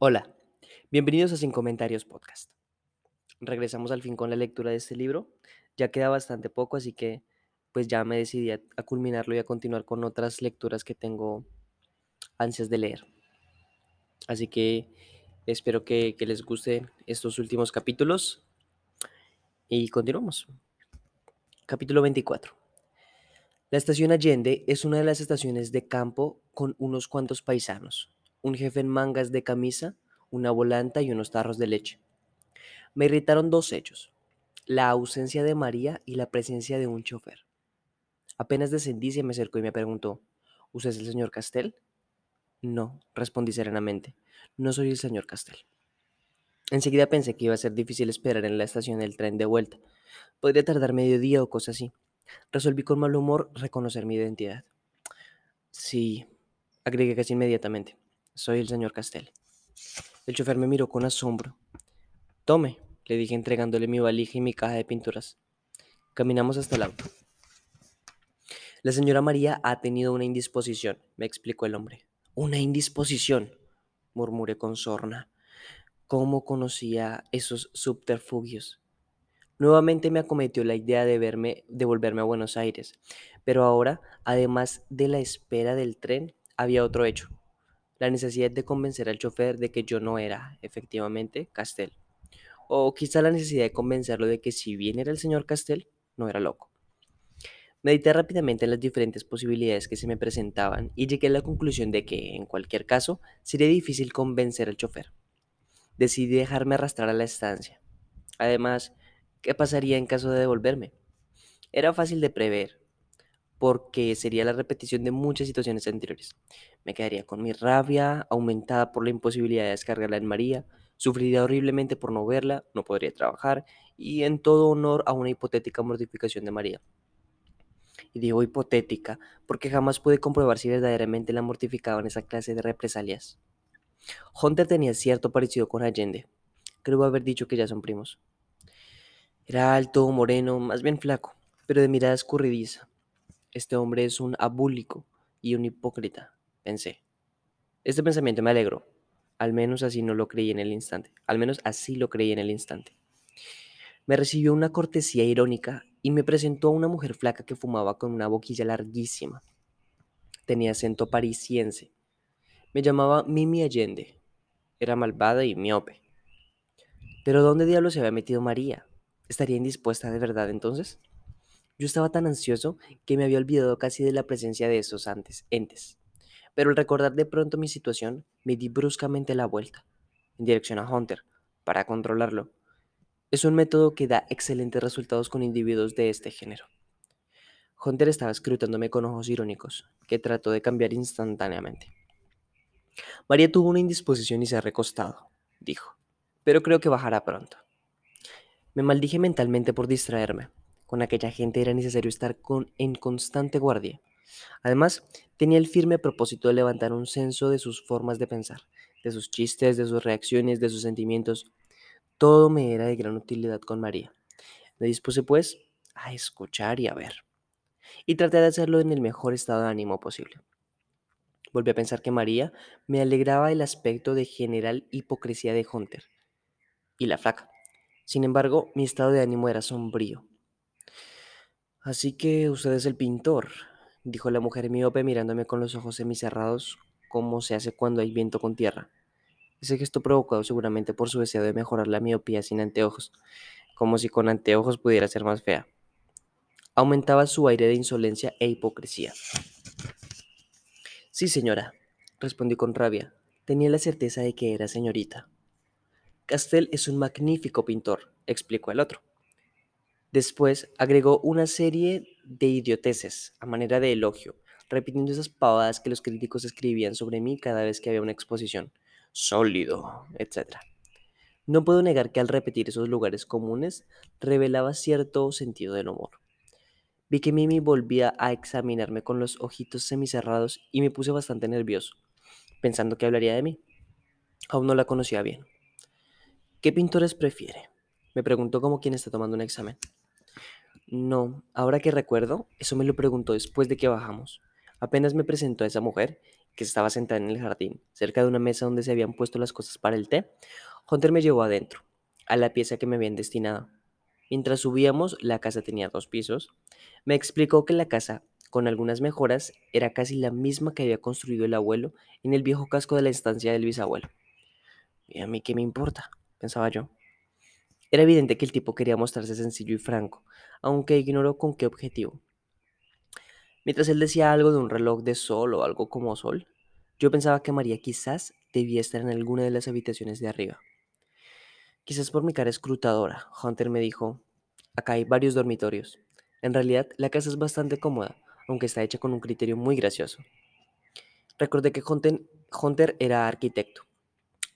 Hola, bienvenidos a Sin Comentarios Podcast. Regresamos al fin con la lectura de este libro. Ya queda bastante poco, así que pues ya me decidí a, culminarlo y a continuar con otras lecturas que tengo ansias de leer. Así que espero que, que les gusten estos últimos capítulos y continuamos. Capítulo 24. La estación Allende es una de las estaciones de campo con unos cuantos paisanos, un jefe en mangas de camisa, una volanta y unos tarros de leche. Me irritaron dos hechos, la ausencia de María y la presencia de un chofer. Apenas descendí se me acercó y me preguntó, ¿Usted es el señor Castel? No, respondí serenamente, no soy el señor Castel. Enseguida pensé que iba a ser difícil esperar en la estación del tren de vuelta. Podría tardar medio día o cosa así. Resolví con mal humor reconocer mi identidad. Sí, agregué casi inmediatamente. Soy el señor Castel. El chofer me miró con asombro. Tome, le dije entregándole mi valija y mi caja de pinturas. Caminamos hasta el auto. La señora María ha tenido una indisposición, me explicó el hombre. Una indisposición, murmuré con sorna. ¿Cómo conocía esos subterfugios? Nuevamente me acometió la idea de verme, de volverme a Buenos Aires, pero ahora, además de la espera del tren, había otro hecho, la necesidad de convencer al chofer de que yo no era, efectivamente, Castel. O quizá la necesidad de convencerlo de que si bien era el señor Castel, no era loco. Medité rápidamente en las diferentes posibilidades que se me presentaban y llegué a la conclusión de que, en cualquier caso, sería difícil convencer al chofer. Decidí dejarme arrastrar a la estancia. Además, ¿qué pasaría en caso de devolverme? Era fácil de prever, porque sería la repetición de muchas situaciones anteriores. Me quedaría con mi rabia, aumentada por la imposibilidad de descargarla en María, sufriría horriblemente por no verla, no podría trabajar, y en todo honor a una hipotética mortificación de María. Y digo hipotética, porque jamás pude comprobar si verdaderamente la mortificaban esa clase de represalias. Hunter tenía cierto parecido con Allende. Creo haber dicho que ya son primos. Era alto, moreno, más bien flaco, pero de mirada escurridiza. Este hombre es un abúlico y un hipócrita, pensé. Este pensamiento me alegró. Al menos así no lo creí en el instante. Al menos así lo creí en el instante. Me recibió una cortesía irónica y me presentó a una mujer flaca que fumaba con una boquilla larguísima. Tenía acento parisiense. Me llamaba Mimi Allende. Era malvada y miope. Pero ¿dónde diablos se había metido María? ¿Estaría indispuesta de verdad entonces? Yo estaba tan ansioso que me había olvidado casi de la presencia de esos antes, entes. Pero al recordar de pronto mi situación, me di bruscamente la vuelta, en dirección a Hunter, para controlarlo. Es un método que da excelentes resultados con individuos de este género. Hunter estaba escrutándome con ojos irónicos, que trató de cambiar instantáneamente. María tuvo una indisposición y se ha recostado, dijo, pero creo que bajará pronto. Me maldije mentalmente por distraerme. Con aquella gente era necesario estar con, en constante guardia. Además, tenía el firme propósito de levantar un censo de sus formas de pensar, de sus chistes, de sus reacciones, de sus sentimientos. Todo me era de gran utilidad con María. Me dispuse, pues, a escuchar y a ver. Y traté de hacerlo en el mejor estado de ánimo posible. Volví a pensar que María me alegraba el aspecto de general hipocresía de Hunter y la flaca. Sin embargo, mi estado de ánimo era sombrío. Así que usted es el pintor, dijo la mujer miope mirándome con los ojos semicerrados como se hace cuando hay viento con tierra. Ese gesto provocado seguramente por su deseo de mejorar la miopía sin anteojos, como si con anteojos pudiera ser más fea. Aumentaba su aire de insolencia e hipocresía. Sí, señora, respondí con rabia. Tenía la certeza de que era señorita. Castel es un magnífico pintor, explicó el otro. Después agregó una serie de idioteces a manera de elogio, repitiendo esas pavadas que los críticos escribían sobre mí cada vez que había una exposición. Sólido, etc. No puedo negar que al repetir esos lugares comunes revelaba cierto sentido del humor. Vi que Mimi volvía a examinarme con los ojitos semicerrados y me puse bastante nervioso, pensando que hablaría de mí. Aún no la conocía bien. ¿Qué pintores prefiere? Me preguntó como quien está tomando un examen. No, ahora que recuerdo, eso me lo preguntó después de que bajamos. Apenas me presentó a esa mujer que estaba sentada en el jardín, cerca de una mesa donde se habían puesto las cosas para el té, Hunter me llevó adentro, a la pieza que me habían destinado. Mientras subíamos, la casa tenía dos pisos. Me explicó que la casa, con algunas mejoras, era casi la misma que había construido el abuelo en el viejo casco de la estancia del bisabuelo. ¿Y a mí qué me importa? pensaba yo. Era evidente que el tipo quería mostrarse sencillo y franco, aunque ignoró con qué objetivo. Mientras él decía algo de un reloj de sol o algo como sol, yo pensaba que María quizás debía estar en alguna de las habitaciones de arriba. Quizás por mi cara escrutadora, Hunter me dijo, acá hay varios dormitorios. En realidad, la casa es bastante cómoda, aunque está hecha con un criterio muy gracioso. Recordé que Hunter era arquitecto.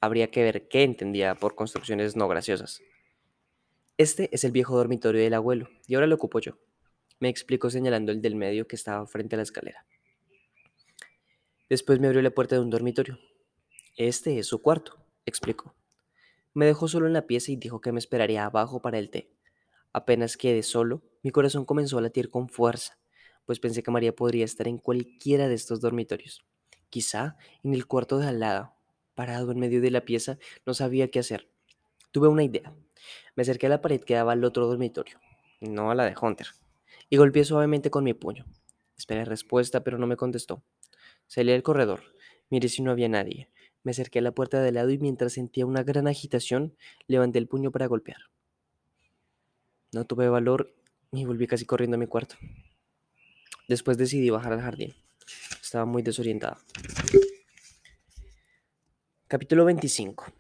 Habría que ver qué entendía por construcciones no graciosas. Este es el viejo dormitorio del abuelo, y ahora lo ocupo yo me explicó señalando el del medio que estaba frente a la escalera. Después me abrió la puerta de un dormitorio. Este es su cuarto, explicó. Me dejó solo en la pieza y dijo que me esperaría abajo para el té. Apenas quedé solo, mi corazón comenzó a latir con fuerza, pues pensé que María podría estar en cualquiera de estos dormitorios. Quizá en el cuarto de al lado. Parado en medio de la pieza, no sabía qué hacer. Tuve una idea. Me acerqué a la pared que daba al otro dormitorio, no a la de Hunter y golpeé suavemente con mi puño. Esperé respuesta, pero no me contestó. Salí al corredor. Miré si no había nadie. Me acerqué a la puerta de lado y mientras sentía una gran agitación, levanté el puño para golpear. No tuve valor y volví casi corriendo a mi cuarto. Después decidí bajar al jardín. Estaba muy desorientada. Capítulo 25.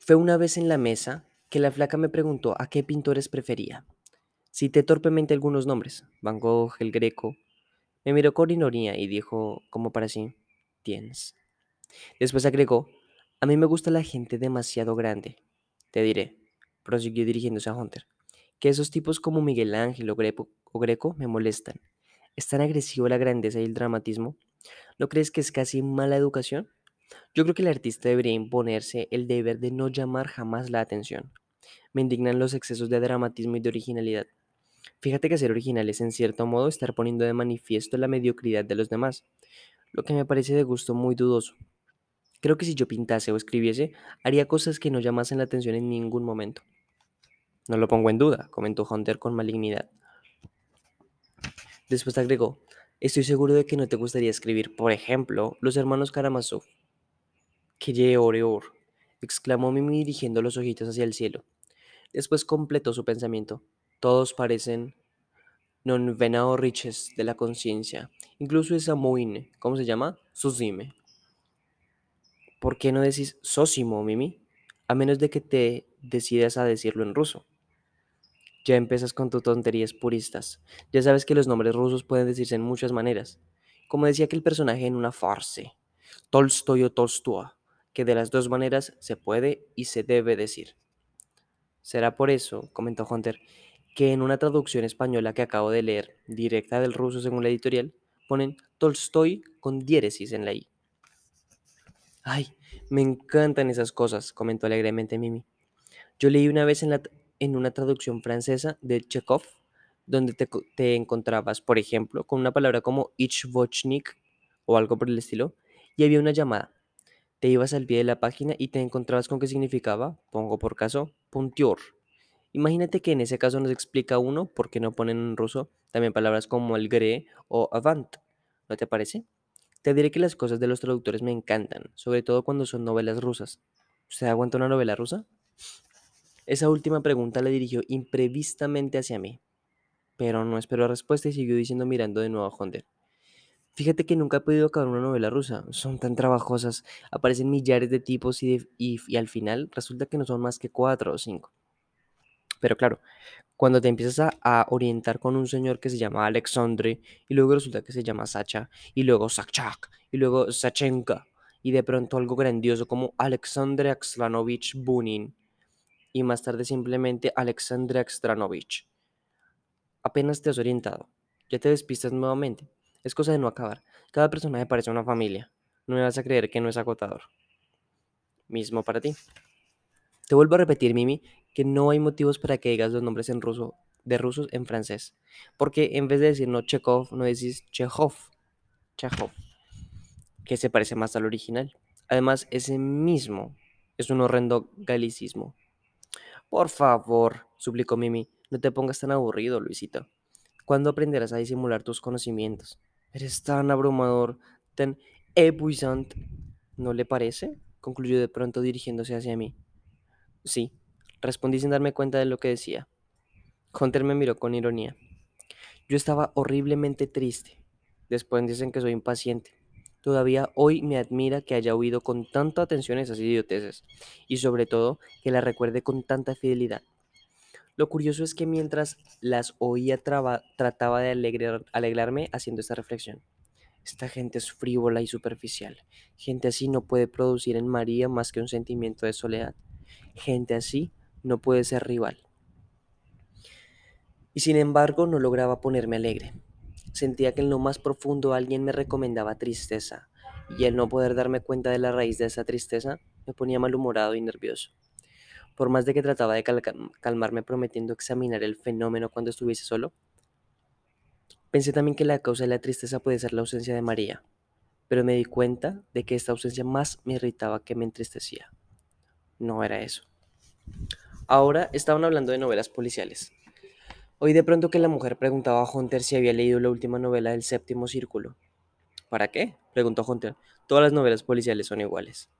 Fue una vez en la mesa que la flaca me preguntó a qué pintores prefería. Cité torpemente algunos nombres, Van Gogh, el Greco. Me miró con ironía y dijo, como para sí, tienes. Después agregó, a mí me gusta la gente demasiado grande. Te diré, prosiguió dirigiéndose a Hunter, que esos tipos como Miguel Ángel o Greco, o Greco me molestan. ¿Es tan agresivo la grandeza y el dramatismo? ¿No crees que es casi mala educación? Yo creo que el artista debería imponerse el deber de no llamar jamás la atención. Me indignan los excesos de dramatismo y de originalidad. Fíjate que ser original es en cierto modo estar poniendo de manifiesto la mediocridad de los demás, lo que me parece de gusto muy dudoso. Creo que si yo pintase o escribiese, haría cosas que no llamasen la atención en ningún momento. No lo pongo en duda, comentó Hunter con malignidad. Después agregó, estoy seguro de que no te gustaría escribir, por ejemplo, los hermanos Karamazov. Que oreor, exclamó Mimi dirigiendo los ojitos hacia el cielo. Después completó su pensamiento. Todos parecen non venao riches de la conciencia. Incluso esa moine, ¿cómo se llama? Susime. ¿Por qué no decís Sosimo, Mimi? A menos de que te decidas a decirlo en ruso. Ya empiezas con tus tonterías puristas. Ya sabes que los nombres rusos pueden decirse en muchas maneras. Como decía aquel personaje en una farce, Tolstoy o Tolstoy, que de las dos maneras se puede y se debe decir. Será por eso, comentó Hunter, que en una traducción española que acabo de leer, directa del ruso según la editorial, ponen Tolstoy con diéresis en la I. Ay, me encantan esas cosas, comentó alegremente Mimi. Yo leí una vez en, la, en una traducción francesa de Chekhov, donde te, te, encontrabas, por ejemplo, con una palabra como ichvochnik o algo por el estilo, y había una llamada. Te ibas al pie de la página y te encontrabas con qué significaba, pongo por caso, puntior, Imagínate que en ese caso nos explica uno por qué no ponen en ruso también palabras como el gre o avant. ¿No te parece? Te diré que las cosas de los traductores me encantan, sobre todo cuando son novelas rusas. ¿Usted aguanta una novela rusa? Esa última pregunta la dirigió imprevistamente hacia mí, pero no esperó respuesta y siguió diciendo mirando de nuevo a Hunter. Fíjate que nunca he podido acabar una novela rusa, son tan trabajosas, aparecen millares de tipos y, al final resulta que no son más que cuatro o cinco. Pero claro, cuando te empiezas a, orientar con un señor que se llama Alexandre y luego resulta que se llama Sacha y luego Sachak y luego Sachenka y de pronto algo grandioso como Alexandre Axlanovich Bunin y más tarde simplemente Alexandre Axtranovich. Apenas te has orientado, ya te despistas nuevamente. Es cosa de no acabar. Cada personaje parece una familia. No me vas a creer que no es agotador. Mismo para ti. Te vuelvo a repetir, Mimi, que no hay motivos para que digas los nombres en ruso, de rusos en francés. Porque en vez de decir no Chekhov, no decís Chekhov. Chekhov. que se parece más al original. Además, ese mismo es un horrendo galicismo. Por favor, suplicó Mimi, no te pongas tan aburrido, Luisito. ¿Cuándo aprenderás a disimular tus conocimientos? Eres tan abrumador, tan épuisant. ¿No le parece? concluyó de pronto dirigiéndose hacia mí. Sí, respondí sin darme cuenta de lo que decía. Hunter me miró con ironía. Yo estaba horriblemente triste. Después dicen que soy impaciente. Todavía hoy me admira que haya oído con tanta atención esas idioteces y sobre todo que las recuerde con tanta fidelidad. Lo curioso es que mientras las oía trataba de alegrar, alegrarme haciendo esta reflexión. Esta gente es frívola y superficial. Gente así no puede producir en María más que un sentimiento de soledad. Gente así no puede ser rival. Y sin embargo no lograba ponerme alegre. Sentía que en lo más profundo alguien me recomendaba tristeza, y el no poder darme cuenta de la raíz de esa tristeza me ponía malhumorado y nervioso. Por más de que trataba de calmarme prometiendo examinar el fenómeno cuando estuviese solo, pensé también que la causa de la tristeza puede ser la ausencia de María, pero me di cuenta de que esta ausencia más me irritaba que me entristecía. No era eso. Ahora estaban hablando de novelas policiales, Oí de pronto que la mujer preguntaba a Hunter si había leído la última novela del séptimo círculo. ¿Para qué? preguntó Hunter. Todas las novelas policiales son iguales.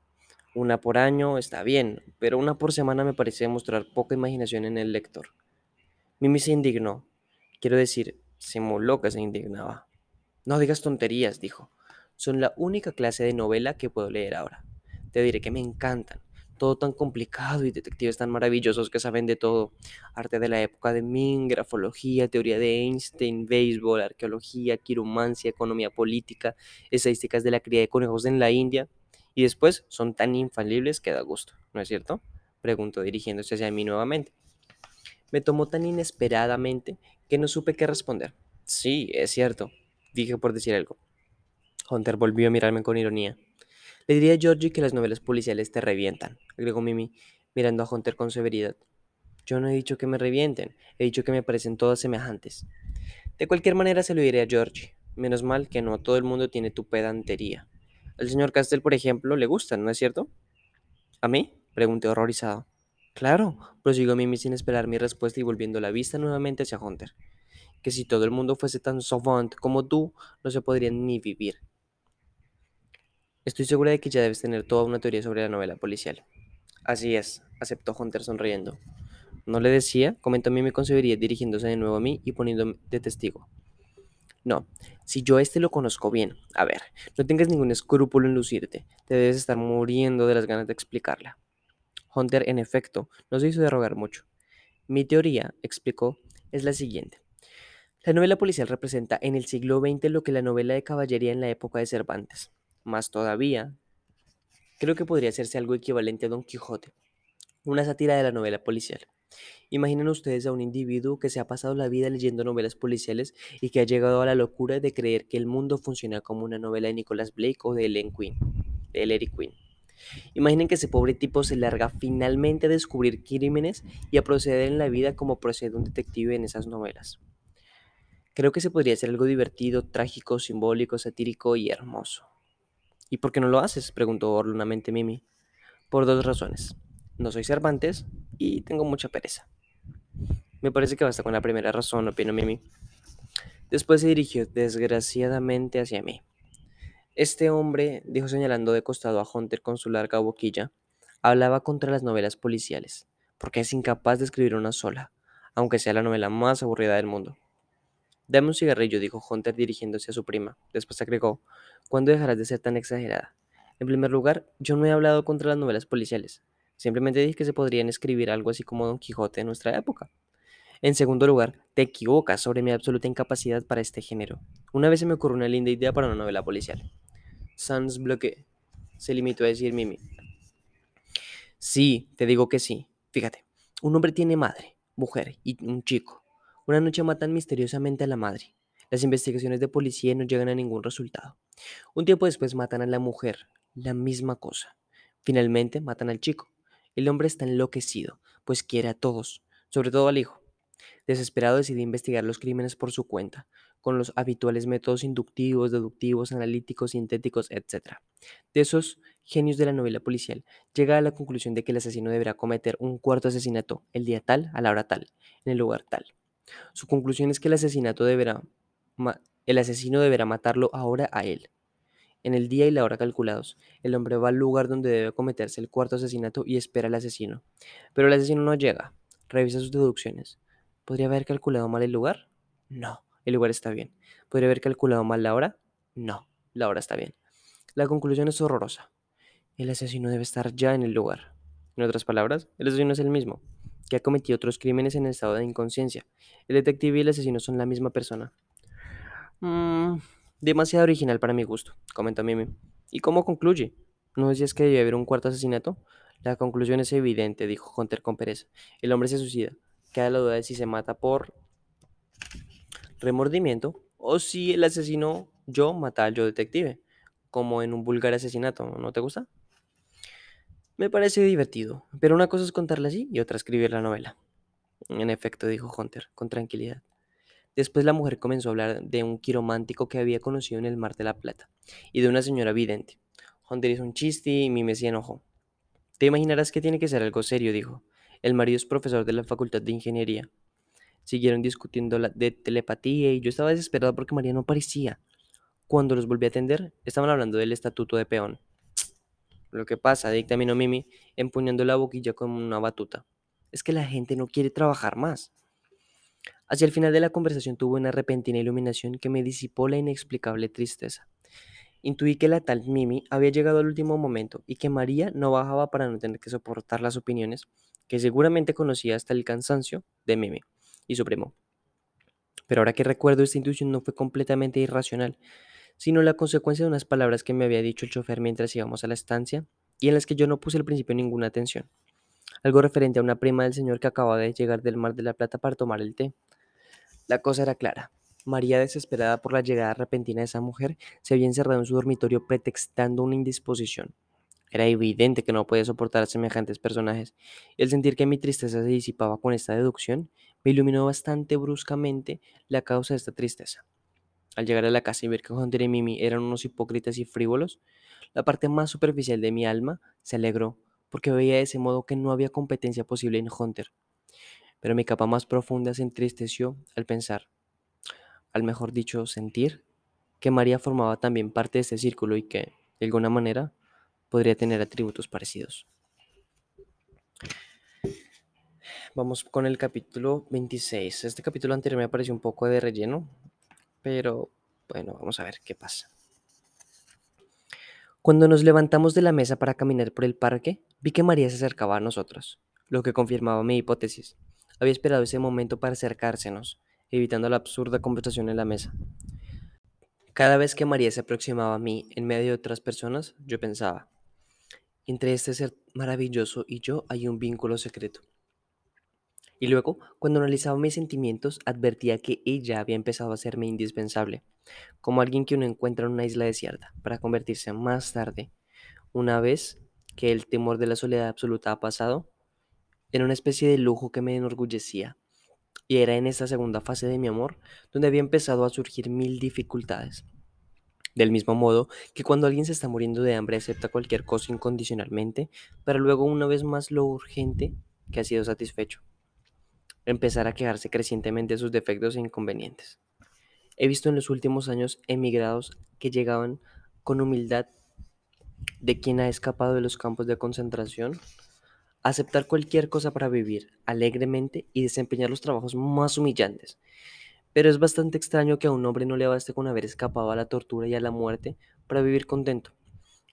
Una por año está bien, pero una por semana me parece demostrar poca imaginación en el lector. Mimi se indignó. Quiero decir, se que se indignaba. No digas tonterías, dijo. Son la única clase de novela que puedo leer ahora. Te diré que me encantan todo tan complicado y detectives tan maravillosos que saben de todo. Arte de la época de Ming, grafología, teoría de Einstein, béisbol, arqueología, quiromancia, economía política, estadísticas de la cría de conejos en la India. Y después son tan infalibles que da gusto, ¿no es cierto? Preguntó dirigiéndose hacia mí nuevamente. Me tomó tan inesperadamente que no supe qué responder. Sí, es cierto, dije por decir algo. Hunter volvió a mirarme con ironía. Le diría a Georgie que las novelas policiales te revientan, agregó Mimi, mirando a Hunter con severidad. Yo no he dicho que me revienten, he dicho que me parecen todas semejantes. De cualquier manera se lo diré a Georgie. Menos mal que no todo el mundo tiene tu pedantería. Al señor Castell, por ejemplo, le gustan, ¿no es cierto? ¿A mí? pregunté horrorizado. Claro, prosiguió Mimi sin esperar mi respuesta y volviendo la vista nuevamente hacia Hunter. Que si todo el mundo fuese tan savant como tú, no se podría ni vivir. Estoy segura de que ya debes tener toda una teoría sobre la novela policial. Así es, aceptó Hunter sonriendo. ¿No le decía? Comentó Mimi con severidad dirigiéndose de nuevo a mí y poniéndome de testigo. No, si yo este lo conozco bien. A ver, no tengas ningún escrúpulo en lucirte. Te debes estar muriendo de las ganas de explicarla. Hunter, en efecto, no se hizo de rogar mucho. Mi teoría, explicó, es la siguiente. La novela policial representa en el siglo XX lo que la novela de caballería en la época de Cervantes. Más todavía, creo que podría hacerse algo equivalente a Don Quijote, una sátira de la novela policial. Imaginen ustedes a un individuo que se ha pasado la vida leyendo novelas policiales y que ha llegado a la locura de creer que el mundo funciona como una novela de Nicholas Blake o de Ellen Quinn, de Quinn. Imaginen que ese pobre tipo se larga finalmente a descubrir crímenes y a proceder en la vida como procede un detective en esas novelas. Creo que se podría hacer algo divertido, trágico, simbólico, satírico y hermoso. ¿Y por qué no lo haces? preguntó orlunamente Mimi. Por dos razones. No soy Cervantes y tengo mucha pereza. Me parece que basta con la primera razón, opinó Mimi. Después se dirigió desgraciadamente hacia mí. Este hombre, dijo señalando de costado a Hunter con su larga boquilla, hablaba contra las novelas policiales, porque es incapaz de escribir una sola, aunque sea la novela más aburrida del mundo. Dame un cigarrillo, dijo Hunter dirigiéndose a su prima. Después agregó, ¿cuándo dejarás de ser tan exagerada? En primer lugar, yo no he hablado contra las novelas policiales. Simplemente dije que se podrían escribir algo así como Don Quijote en nuestra época. En segundo lugar, te equivocas sobre mi absoluta incapacidad para este género. Una vez se me ocurrió una linda idea para una novela policial. Sans bloque, se limitó a decir Mimi. Sí, te digo que sí. Fíjate, un hombre tiene madre, mujer y un chico. Una noche matan misteriosamente a la madre. Las investigaciones de policía no llegan a ningún resultado. Un tiempo después matan a la mujer. La misma cosa. Finalmente matan al chico. El hombre está enloquecido, pues quiere a todos, sobre todo al hijo. Desesperado decide investigar los crímenes por su cuenta. con los habituales métodos inductivos, deductivos, analíticos, sintéticos, etc. De esos genios de la novela policial, llega a la conclusión de que el asesino deberá cometer un cuarto asesinato el día tal, a la hora tal, en el lugar tal. Su conclusión es que el asesinato deberá el asesino deberá matarlo ahora a él. En el día y la hora calculados, el hombre va al lugar donde debe cometerse el cuarto asesinato y espera al asesino. Pero el asesino no llega. Revisa sus deducciones. ¿Podría haber calculado mal el lugar? No, el lugar está bien. ¿Podría haber calculado mal la hora? No, la hora está bien. La conclusión es horrorosa. El asesino debe estar ya en el lugar. En otras palabras, el asesino es el mismo, que ha cometido otros crímenes en estado de inconsciencia. El detective y el asesino son la misma persona. Mmm, demasiado original para mi gusto, comentó Mimi. ¿Y cómo concluye? ¿No decías que debía haber un cuarto asesinato? La conclusión es evidente, dijo Hunter con pereza. El hombre se suicida. Queda la duda de si se mata por remordimiento o si el asesino yo mata al yo detective, como en un vulgar asesinato. ¿No te gusta? Me parece divertido, pero una cosa es contarla así y otra escribir la novela. En efecto, dijo Hunter, con tranquilidad. Después la mujer comenzó a hablar de un quiromántico que había conocido en el Mar de la Plata y de una señora vidente. Hunter hizo un chiste y mi se enojó. Te imaginarás que tiene que ser algo serio, dijo. El marido es profesor de la Facultad de Ingeniería. Siguieron discutiendo de telepatía y yo estaba desesperado porque María no aparecía. Cuando los volví a atender, estaban hablando del estatuto de peón. Lo que pasa, dictaminó Mimi, empuñando la boquilla como una batuta, es que la gente no quiere trabajar más. Hacia el final de la conversación tuve una repentina iluminación que me disipó la inexplicable tristeza. Intuí que la tal Mimi había llegado al último momento y que María no bajaba para no tener que soportar las opiniones que seguramente conocía hasta el cansancio de Mimi y su primo. Pero ahora que recuerdo, esta intuición no fue completamente irracional, sino la consecuencia de unas palabras que me había dicho el chofer mientras íbamos a la estancia y en las que yo no puse al principio ninguna atención. Algo referente a una prima del señor que acababa de llegar del Mar de la Plata para tomar el té. La cosa era clara. María, desesperada por la llegada repentina de esa mujer, se había encerrado en su dormitorio pretextando una indisposición. Era evidente que no podía soportar a semejantes personajes, y el sentir que mi tristeza se disipaba con esta deducción, me iluminó bastante bruscamente la causa de esta tristeza. Al llegar a la casa y ver que Hunter y Mimi eran unos hipócritas y frívolos, la parte más superficial de mi alma se alegró, porque veía de ese modo que no había competencia posible en Hunter pero mi capa más profunda se entristeció al pensar, al mejor dicho, sentir, que María formaba también parte de este círculo y que, de alguna manera, podría tener atributos parecidos. Vamos con el capítulo 26. Este capítulo anterior me pareció un poco de relleno, pero bueno, vamos a ver qué pasa. Cuando nos levantamos de la mesa para caminar por el parque, vi que María se acercaba a nosotros, lo que confirmaba mi hipótesis. Había esperado ese momento para acercársenos, evitando la absurda conversación en la mesa. Cada vez que María se aproximaba a mí en medio de otras personas, yo pensaba, entre este ser maravilloso y yo hay un vínculo secreto. Y luego, cuando analizaba mis sentimientos, advertía que ella había empezado a hacerme indispensable, como alguien que uno encuentra en una isla desierta, para convertirse más tarde, una vez que el temor de la soledad absoluta ha pasado, era una especie de lujo que me enorgullecía. Y era en esta segunda fase de mi amor donde había empezado a surgir mil dificultades. Del mismo modo que cuando alguien se está muriendo de hambre acepta cualquier cosa incondicionalmente, para luego una vez más lo urgente que ha sido satisfecho. Empezar a quejarse crecientemente de sus defectos e inconvenientes. He visto en los últimos años emigrados que llegaban con humildad de quien ha escapado de los campos de concentración aceptar cualquier cosa para vivir alegremente y desempeñar los trabajos más humillantes. Pero es bastante extraño que a un hombre no le baste con haber escapado a la tortura y a la muerte para vivir contento.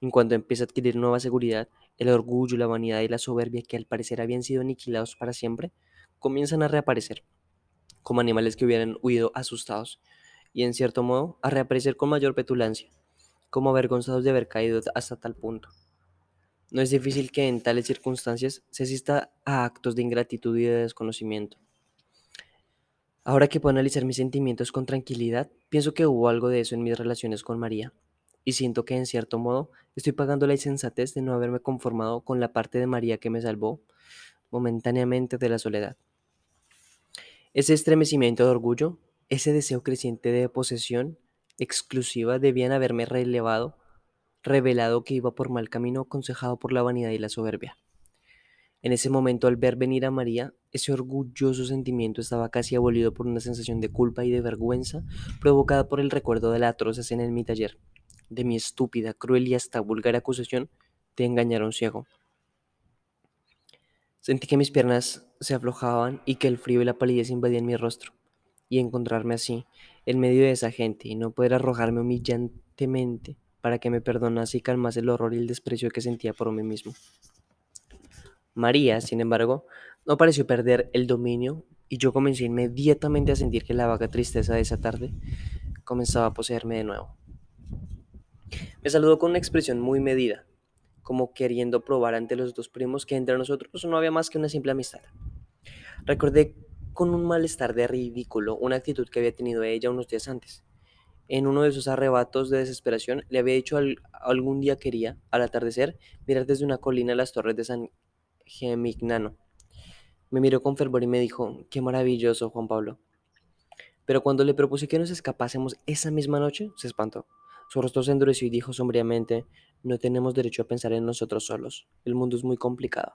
En cuanto empieza a adquirir nueva seguridad, el orgullo, la vanidad y la soberbia que al parecer habían sido aniquilados para siempre, comienzan a reaparecer, como animales que hubieran huido asustados, y en cierto modo a reaparecer con mayor petulancia, como avergonzados de haber caído hasta tal punto. No es difícil que en tales circunstancias se asista a actos de ingratitud y de desconocimiento. Ahora que puedo analizar mis sentimientos con tranquilidad, pienso que hubo algo de eso en mis relaciones con María, y siento que en cierto modo estoy pagando la insensatez de no haberme conformado con la parte de María que me salvó momentáneamente de la soledad. Ese estremecimiento de orgullo ese deseo creciente de posesión exclusiva debían haberme relevado, revelado que iba por mal camino aconsejado por la vanidad y la soberbia. En ese momento, al ver venir a María, ese orgulloso sentimiento estaba casi abolido por una sensación de culpa y de vergüenza provocada por el recuerdo de la atroz escena en mi taller, de mi estúpida, cruel y hasta vulgar acusación de engañar a un ciego. Sentí que mis piernas se aflojaban y que el frío y la palidez invadían mi rostro, y encontrarme así, en medio de esa gente, y no poder arrojarme humillantemente para que me perdonase y calmase el horror y el desprecio que sentía por mí mismo. María, sin embargo, no pareció perder el dominio y yo comencé inmediatamente a sentir que la vaga tristeza de esa tarde comenzaba a poseerme de nuevo. Me saludó con una expresión muy medida, como queriendo probar ante los dos primos que entre nosotros no había más que una simple amistad. Recordé con un malestar de ridículo una actitud que había tenido ella unos días antes. En uno de esos arrebatos de desesperación le había dicho al, algún día quería, al atardecer, mirar desde una colina las torres de San Gemignano. Me miró con fervor y me dijo, qué maravilloso, Juan Pablo. Pero cuando le propuse que nos escapásemos esa misma noche, se espantó. Su rostro se endureció y dijo sombríamente, no tenemos derecho a pensar en nosotros solos. El mundo es muy complicado.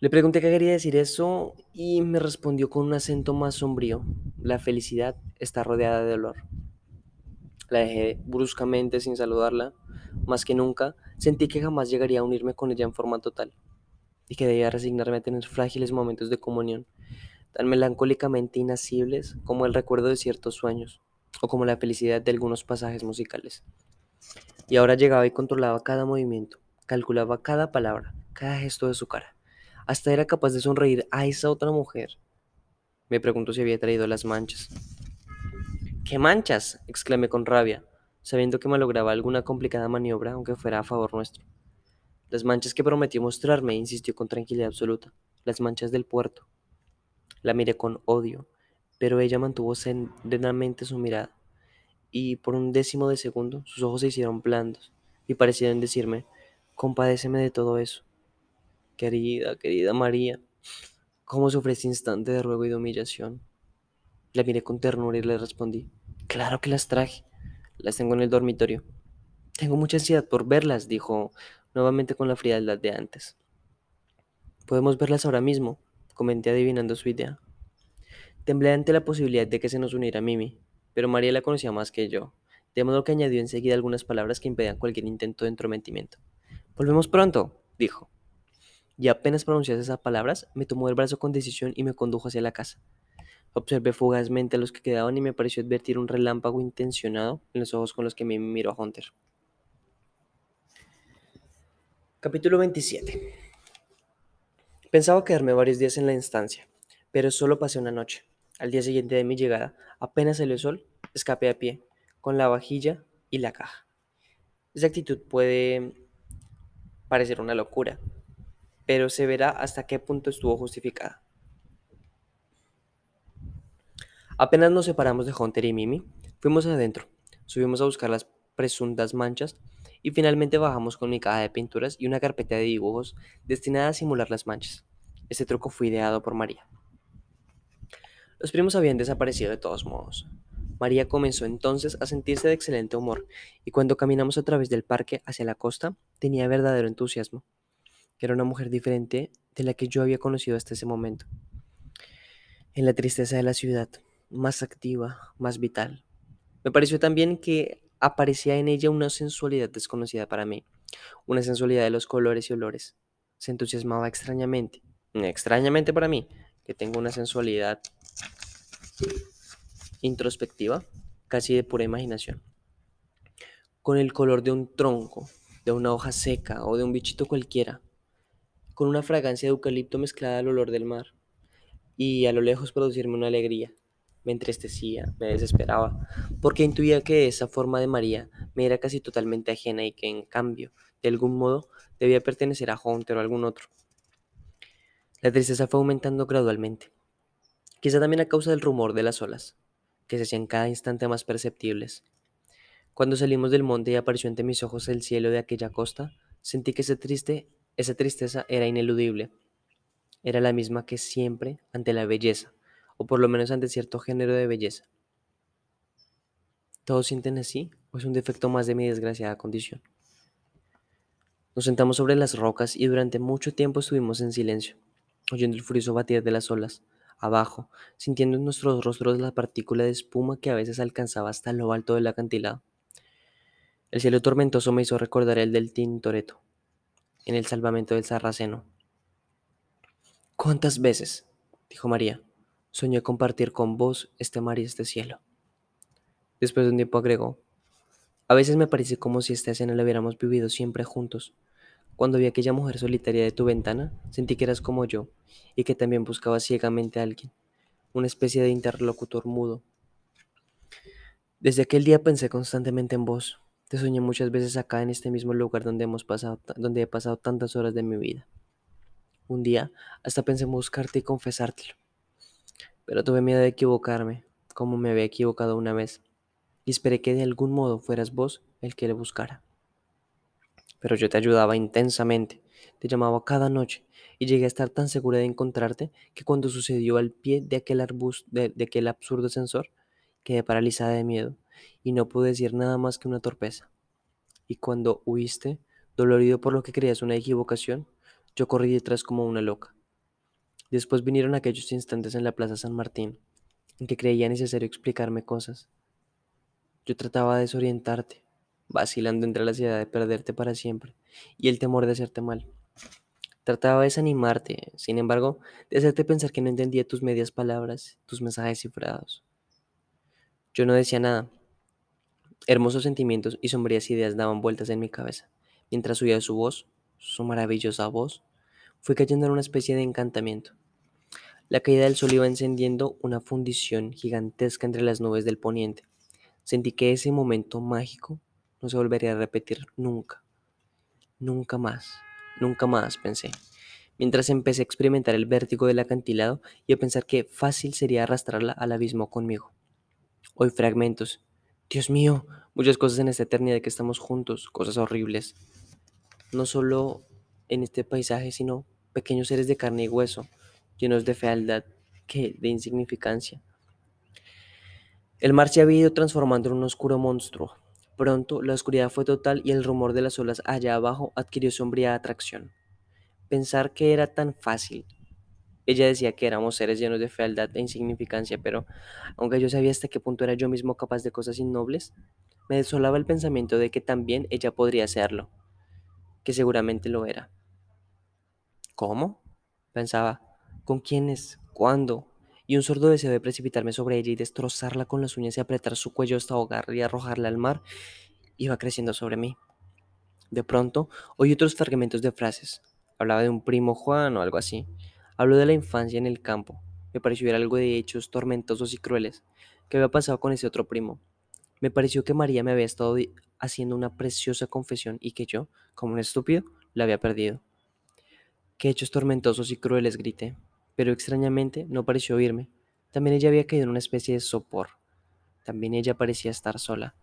Le pregunté qué quería decir eso y me respondió con un acento más sombrío. La felicidad está rodeada de dolor. La dejé bruscamente sin saludarla. Más que nunca, sentí que jamás llegaría a unirme con ella en forma total y que debía resignarme a tener frágiles momentos de comunión, tan melancólicamente inacibles como el recuerdo de ciertos sueños o como la felicidad de algunos pasajes musicales. Y ahora llegaba y controlaba cada movimiento, calculaba cada palabra, cada gesto de su cara. Hasta era capaz de sonreír a esa otra mujer. Me preguntó si había traído las manchas. ¿Qué manchas? exclamé con rabia, sabiendo que me lograba alguna complicada maniobra, aunque fuera a favor nuestro. Las manchas que prometió mostrarme, insistió con tranquilidad absoluta, las manchas del puerto. La miré con odio, pero ella mantuvo serenamente su mirada, y por un décimo de segundo sus ojos se hicieron blandos y parecieron decirme, compadéceme de todo eso. Querida, querida María, ¿cómo sufre ese instante de ruego y de humillación? La miré con ternura y le respondí, claro que las traje, las tengo en el dormitorio. Tengo mucha ansiedad por verlas, dijo nuevamente con la frialdad de antes. Podemos verlas ahora mismo, comenté adivinando su idea. Temblé ante la posibilidad de que se nos uniera Mimi, pero María la conocía más que yo, de modo que añadió enseguida algunas palabras que impedían cualquier intento de entrometimiento. Volvemos pronto, dijo. Y apenas pronunciase esas palabras, me tomó el brazo con decisión y me condujo hacia la casa. Observé fugazmente a los que quedaban y me pareció advertir un relámpago intencionado en los ojos con los que Mimi miró a Hunter. Capítulo 27 Pensaba quedarme varios días en la instancia, pero solo pasé una noche. Al día siguiente de mi llegada, apenas salió el sol, escapé a pie, con la vajilla y la caja. Esa actitud puede parecer una locura, pero se verá hasta qué punto estuvo justificada. Apenas nos separamos de Hunter y Mimi, fuimos adentro, subimos a buscar las presuntas manchas y finalmente bajamos con mi caja de pinturas y una carpeta de dibujos destinada a simular las manchas. Este truco fue ideado por María. Los primos habían desaparecido de todos modos. María comenzó entonces a sentirse de excelente humor, y cuando caminamos a través del parque hacia la costa, tenía verdadero entusiasmo. Era una mujer diferente de la que yo había conocido hasta ese momento. En la tristeza de la ciudad, más activa, más vital. Me pareció también que aparecía en ella una sensualidad desconocida para mí, una sensualidad de los colores y olores. Se entusiasmaba extrañamente, extrañamente para mí, que tengo una sensualidad introspectiva, casi de pura imaginación. Con el color de un tronco, de una hoja seca o de un bichito cualquiera, con una fragancia de eucalipto mezclada al olor del mar, y a lo lejos producirme una alegría. Me entristecía, me desesperaba, porque intuía que esa forma de María me era casi totalmente ajena y que, en cambio, de algún modo, debía pertenecer a Hunter o a algún otro. La tristeza fue aumentando gradualmente quizá también a causa del rumor de las olas, que se hacían cada instante más perceptibles. Cuando salimos del monte y apareció ante mis ojos el cielo de aquella costa, sentí que ese triste, esa tristeza era ineludible. Era la misma que siempre ante la belleza, o por lo menos ante cierto género de belleza. ¿Todos sienten así o es un defecto más de mi desgraciada condición? Nos sentamos sobre las rocas y durante mucho tiempo estuvimos en silencio, oyendo el furioso batir de las olas, abajo, sintiendo en nuestros rostros la partícula de espuma que a veces alcanzaba hasta lo alto del acantilado. El cielo tormentoso me hizo recordar el del Tintoretto, en el salvamento del Sarraceno. ¿Cuántas veces, dijo María, soñé compartir con vos este mar y este cielo? Después de un tiempo agregó, a veces me parece como si esta escena la hubiéramos vivido siempre juntos. Cuando vi a aquella mujer solitaria de tu ventana, sentí que eras como yo y que también buscaba ciegamente a alguien, una especie de interlocutor mudo. Desde aquel día pensé constantemente en vos. Te soñé muchas veces acá en este mismo lugar donde hemos pasado, donde he pasado tantas horas de mi vida. Un día hasta pensé en buscarte y confesártelo. Pero tuve miedo de equivocarme, como me había equivocado una vez, y esperé que de algún modo fueras vos el que le buscara. Pero yo te ayudaba intensamente, te llamaba cada noche, y llegué a estar tan segura de encontrarte que cuando sucedió al pie de aquel arbusto, de, aquel absurdo ascensor, quedé paralizada de miedo y no pude decir nada más que una torpeza. Y cuando huiste, dolorido por lo que creías una equivocación, yo corrí detrás como una loca. Después vinieron aquellos instantes en la Plaza San Martín, en que creía necesario explicarme cosas. Yo trataba de desorientarte, vacilando entre la ansiedad de perderte para siempre y el temor de hacerte mal. Trataba de desanimarte, sin embargo, de hacerte pensar que no entendía tus medias palabras, tus mensajes cifrados. Yo no decía nada. Hermosos sentimientos y sombrías ideas daban vueltas en mi cabeza, mientras oía su voz, su maravillosa voz, fui cayendo en una especie de encantamiento. La caída del sol iba encendiendo una fundición gigantesca entre las nubes del poniente. Sentí que ese momento mágico no se volvería a repetir nunca. Nunca más, nunca más, pensé, mientras empecé a experimentar el vértigo del acantilado y a pensar que fácil sería arrastrarla al abismo conmigo. Hoy fragmentos. Dios mío, muchas cosas en esta eternidad que estamos juntos, cosas horribles. No solo en este paisaje, sino pequeños seres de carne y hueso, llenos de fealdad que de insignificancia. El mar se había ido transformando en un oscuro monstruo. Pronto la oscuridad fue total y el rumor de las olas allá abajo adquirió sombría atracción. Pensar que era tan fácil. Ella decía que éramos seres llenos de fealdad e insignificancia, pero aunque yo sabía hasta qué punto era yo mismo capaz de cosas innobles, me desolaba el pensamiento de que también ella podría serlo, que seguramente lo era. ¿Cómo? pensaba. ¿Con quiénes? ¿Cuándo? Y un sordo deseo de precipitarme sobre ella y destrozarla con las uñas y apretar su cuello hasta ahogarla y arrojarla al mar iba creciendo sobre mí. De pronto oí otros fragmentos de frases. Hablaba de un primo Juan o algo así. Habló de la infancia en el campo. Me pareció ver algo de hechos tormentosos y crueles que había pasado con ese otro primo. Me pareció que María me había estado haciendo una preciosa confesión y que yo, como un estúpido, la había perdido. Qué hechos tormentosos y crueles, grité, pero extrañamente no pareció oírme. También ella había caído en una especie de sopor. También ella parecía estar sola.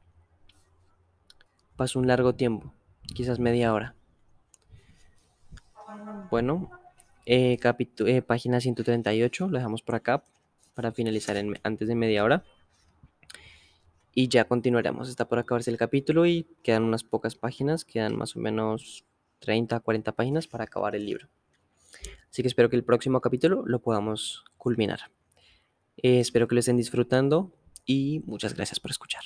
Pasó un largo tiempo, quizás media hora. Bueno, eh, eh, página 138, lo dejamos por acá para finalizar antes de media hora. Y ya continuaremos. Está por acabarse el capítulo y quedan unas pocas páginas, quedan más o menos 30 a 40 páginas para acabar el libro. Así que espero que el próximo capítulo lo podamos culminar. Eh, espero que lo estén disfrutando y muchas gracias por escuchar.